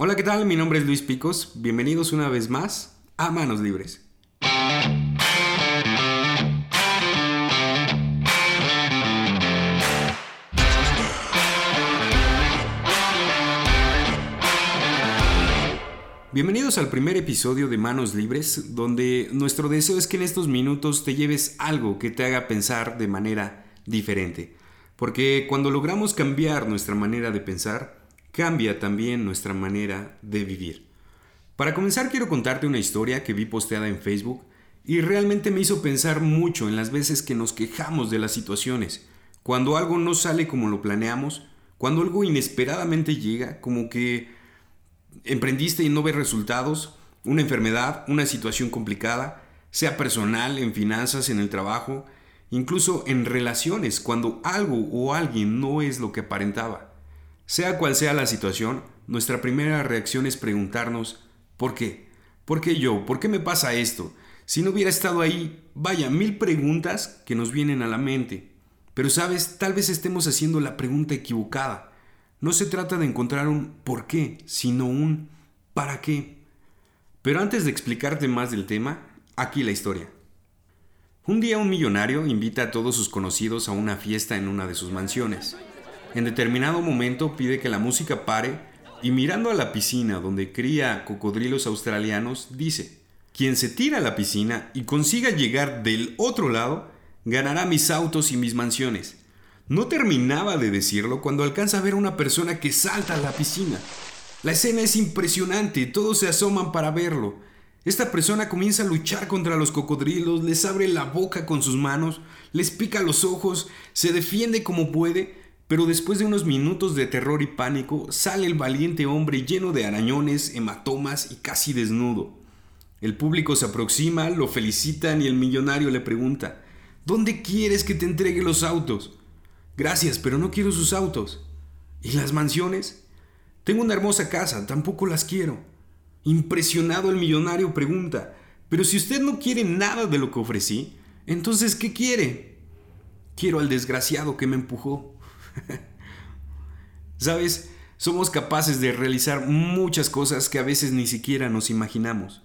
Hola, ¿qué tal? Mi nombre es Luis Picos. Bienvenidos una vez más a Manos Libres. Bienvenidos al primer episodio de Manos Libres, donde nuestro deseo es que en estos minutos te lleves algo que te haga pensar de manera diferente. Porque cuando logramos cambiar nuestra manera de pensar, cambia también nuestra manera de vivir. Para comenzar quiero contarte una historia que vi posteada en Facebook y realmente me hizo pensar mucho en las veces que nos quejamos de las situaciones, cuando algo no sale como lo planeamos, cuando algo inesperadamente llega, como que emprendiste y no ves resultados, una enfermedad, una situación complicada, sea personal, en finanzas, en el trabajo, incluso en relaciones, cuando algo o alguien no es lo que aparentaba. Sea cual sea la situación, nuestra primera reacción es preguntarnos, ¿por qué? ¿Por qué yo? ¿Por qué me pasa esto? Si no hubiera estado ahí, vaya, mil preguntas que nos vienen a la mente. Pero sabes, tal vez estemos haciendo la pregunta equivocada. No se trata de encontrar un por qué, sino un para qué. Pero antes de explicarte más del tema, aquí la historia. Un día un millonario invita a todos sus conocidos a una fiesta en una de sus mansiones. En determinado momento pide que la música pare y mirando a la piscina donde cría cocodrilos australianos, dice, quien se tira a la piscina y consiga llegar del otro lado, ganará mis autos y mis mansiones. No terminaba de decirlo cuando alcanza a ver a una persona que salta a la piscina. La escena es impresionante, todos se asoman para verlo. Esta persona comienza a luchar contra los cocodrilos, les abre la boca con sus manos, les pica los ojos, se defiende como puede, pero después de unos minutos de terror y pánico, sale el valiente hombre lleno de arañones, hematomas y casi desnudo. El público se aproxima, lo felicitan y el millonario le pregunta, ¿Dónde quieres que te entregue los autos? Gracias, pero no quiero sus autos. ¿Y las mansiones? Tengo una hermosa casa, tampoco las quiero. Impresionado el millonario pregunta, pero si usted no quiere nada de lo que ofrecí, entonces ¿qué quiere? Quiero al desgraciado que me empujó. Sabes, somos capaces de realizar muchas cosas que a veces ni siquiera nos imaginamos,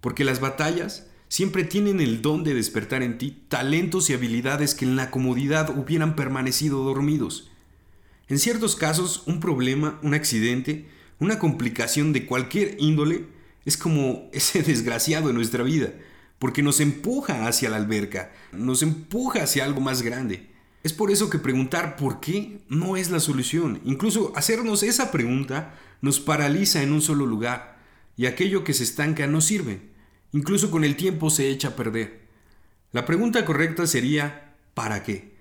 porque las batallas siempre tienen el don de despertar en ti talentos y habilidades que en la comodidad hubieran permanecido dormidos. En ciertos casos, un problema, un accidente, una complicación de cualquier índole es como ese desgraciado en nuestra vida, porque nos empuja hacia la alberca, nos empuja hacia algo más grande. Es por eso que preguntar por qué no es la solución. Incluso hacernos esa pregunta nos paraliza en un solo lugar y aquello que se estanca no sirve. Incluso con el tiempo se echa a perder. La pregunta correcta sería ¿para qué?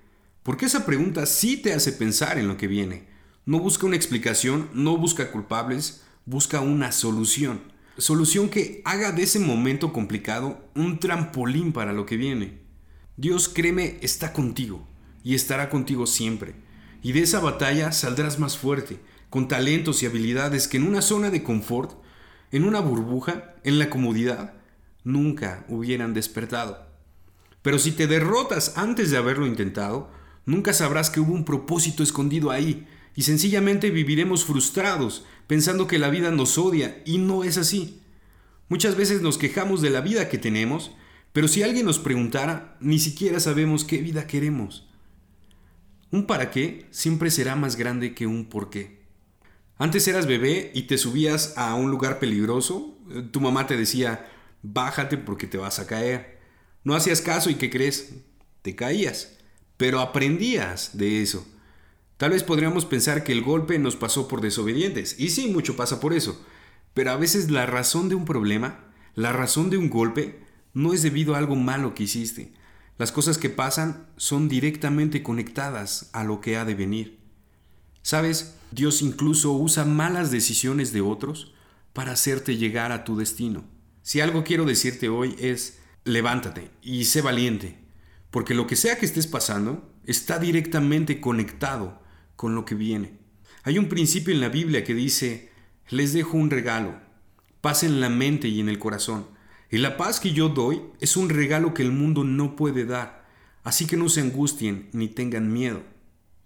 Porque esa pregunta sí te hace pensar en lo que viene. No busca una explicación, no busca culpables, busca una solución. Solución que haga de ese momento complicado un trampolín para lo que viene. Dios, créeme, está contigo y estará contigo siempre. Y de esa batalla saldrás más fuerte, con talentos y habilidades que en una zona de confort, en una burbuja, en la comodidad, nunca hubieran despertado. Pero si te derrotas antes de haberlo intentado, nunca sabrás que hubo un propósito escondido ahí, y sencillamente viviremos frustrados, pensando que la vida nos odia, y no es así. Muchas veces nos quejamos de la vida que tenemos, pero si alguien nos preguntara, ni siquiera sabemos qué vida queremos. Un para qué siempre será más grande que un por qué. Antes eras bebé y te subías a un lugar peligroso, tu mamá te decía, bájate porque te vas a caer. No hacías caso y ¿qué crees? Te caías, pero aprendías de eso. Tal vez podríamos pensar que el golpe nos pasó por desobedientes, y sí, mucho pasa por eso, pero a veces la razón de un problema, la razón de un golpe, no es debido a algo malo que hiciste, las cosas que pasan son directamente conectadas a lo que ha de venir. ¿Sabes? Dios incluso usa malas decisiones de otros para hacerte llegar a tu destino. Si algo quiero decirte hoy es, levántate y sé valiente, porque lo que sea que estés pasando está directamente conectado con lo que viene. Hay un principio en la Biblia que dice, les dejo un regalo, paz en la mente y en el corazón. Y la paz que yo doy es un regalo que el mundo no puede dar. Así que no se angustien ni tengan miedo.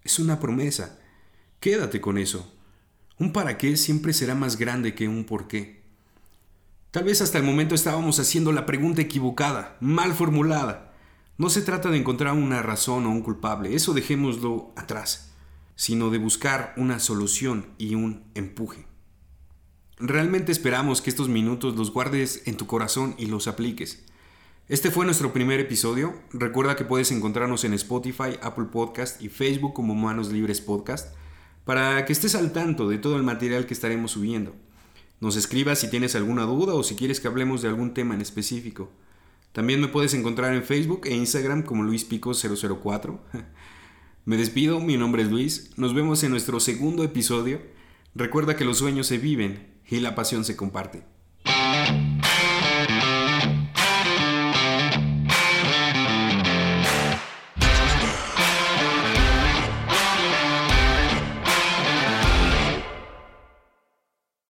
Es una promesa. Quédate con eso. Un para qué siempre será más grande que un por qué. Tal vez hasta el momento estábamos haciendo la pregunta equivocada, mal formulada. No se trata de encontrar una razón o un culpable, eso dejémoslo atrás, sino de buscar una solución y un empuje. Realmente esperamos que estos minutos los guardes en tu corazón y los apliques. Este fue nuestro primer episodio. Recuerda que puedes encontrarnos en Spotify, Apple Podcast y Facebook como Manos Libres Podcast para que estés al tanto de todo el material que estaremos subiendo. Nos escribas si tienes alguna duda o si quieres que hablemos de algún tema en específico. También me puedes encontrar en Facebook e Instagram como LuisPico004. me despido, mi nombre es Luis. Nos vemos en nuestro segundo episodio. Recuerda que los sueños se viven y la pasión se comparte.